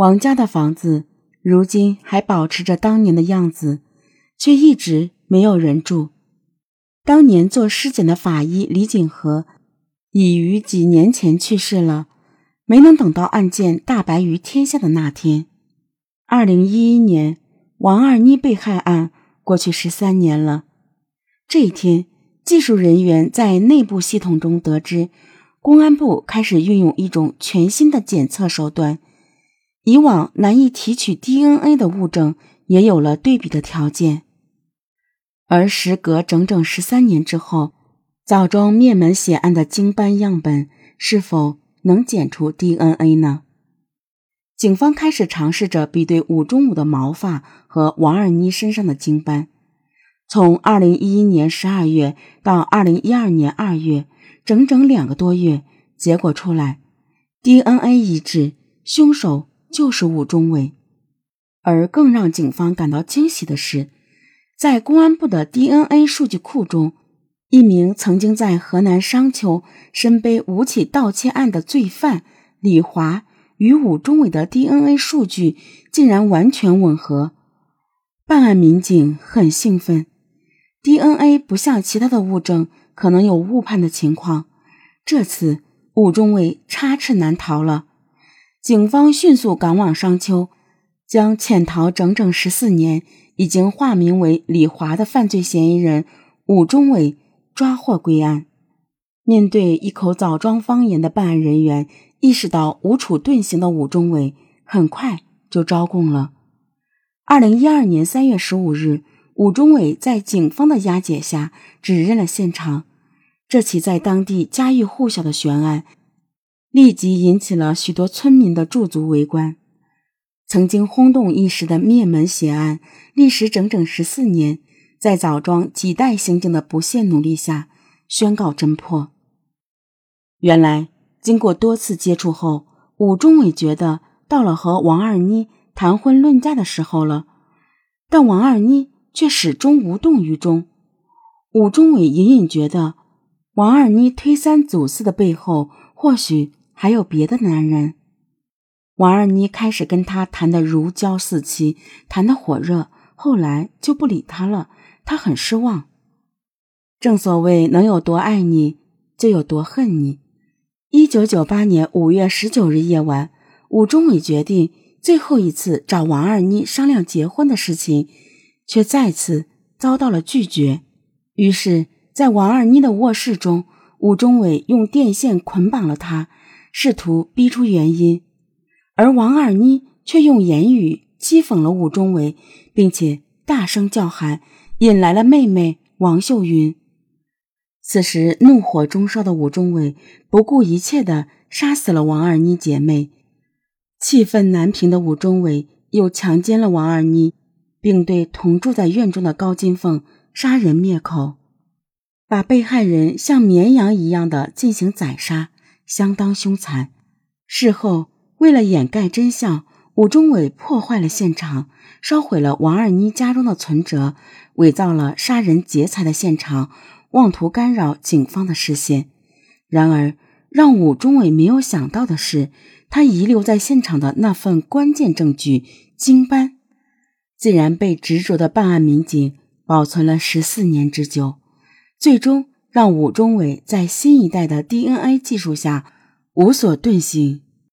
王家的房子如今还保持着当年的样子，却一直没有人住。当年做尸检的法医李景和已于几年前去世了，没能等到案件大白于天下的那天。二零一一年，王二妮被害案过去十三年了。这一天，技术人员在内部系统中得知，公安部开始运用一种全新的检测手段，以往难以提取 DNA 的物证也有了对比的条件。而时隔整整十三年之后，枣庄灭门血案的精斑样本是否能检出 DNA 呢？警方开始尝试着比对武忠武的毛发和王二妮身上的精斑。从二零一一年十二月到二零一二年二月，整整两个多月，结果出来，DNA 一致，凶手就是武忠伟。而更让警方感到惊喜的是。在公安部的 DNA 数据库中，一名曾经在河南商丘身背五起盗窃案的罪犯李华与武忠伟的 DNA 数据竟然完全吻合。办案民警很兴奋，DNA 不像其他的物证可能有误判的情况，这次武忠伟插翅难逃了。警方迅速赶往商丘，将潜逃整整十四年。已经化名为李华的犯罪嫌疑人武忠伟抓获归案。面对一口枣庄方言的办案人员，意识到无处遁形的武忠伟很快就招供了。二零一二年三月十五日，武忠伟在警方的押解下指认了现场。这起在当地家喻户晓的悬案，立即引起了许多村民的驻足围观。曾经轰动一时的灭门血案，历时整整十四年，在枣庄几代刑警的不懈努力下，宣告侦破。原来，经过多次接触后，武忠伟觉得到了和王二妮谈婚论嫁的时候了，但王二妮却始终无动于衷。武忠伟隐隐觉得，王二妮推三阻四的背后，或许还有别的男人。王二妮开始跟他谈得如胶似漆，谈得火热，后来就不理他了。他很失望。正所谓能有多爱你，就有多恨你。一九九八年五月十九日夜晚，武忠伟决定最后一次找王二妮商量结婚的事情，却再次遭到了拒绝。于是，在王二妮的卧室中，武忠伟用电线捆绑了她，试图逼出原因。而王二妮却用言语讥讽了武忠伟，并且大声叫喊，引来了妹妹王秀云。此时怒火中烧的武忠伟不顾一切地杀死了王二妮姐妹。气愤难平的武忠伟又强奸了王二妮，并对同住在院中的高金凤杀人灭口，把被害人像绵羊一样的进行宰杀，相当凶残。事后。为了掩盖真相，武忠伟破坏了现场，烧毁了王二妮家中的存折，伪造了杀人劫财的现场，妄图干扰警方的视线。然而，让武忠伟没有想到的是，他遗留在现场的那份关键证据——经斑，竟然被执着的办案民警保存了十四年之久，最终让武忠伟在新一代的 DNA 技术下无所遁形。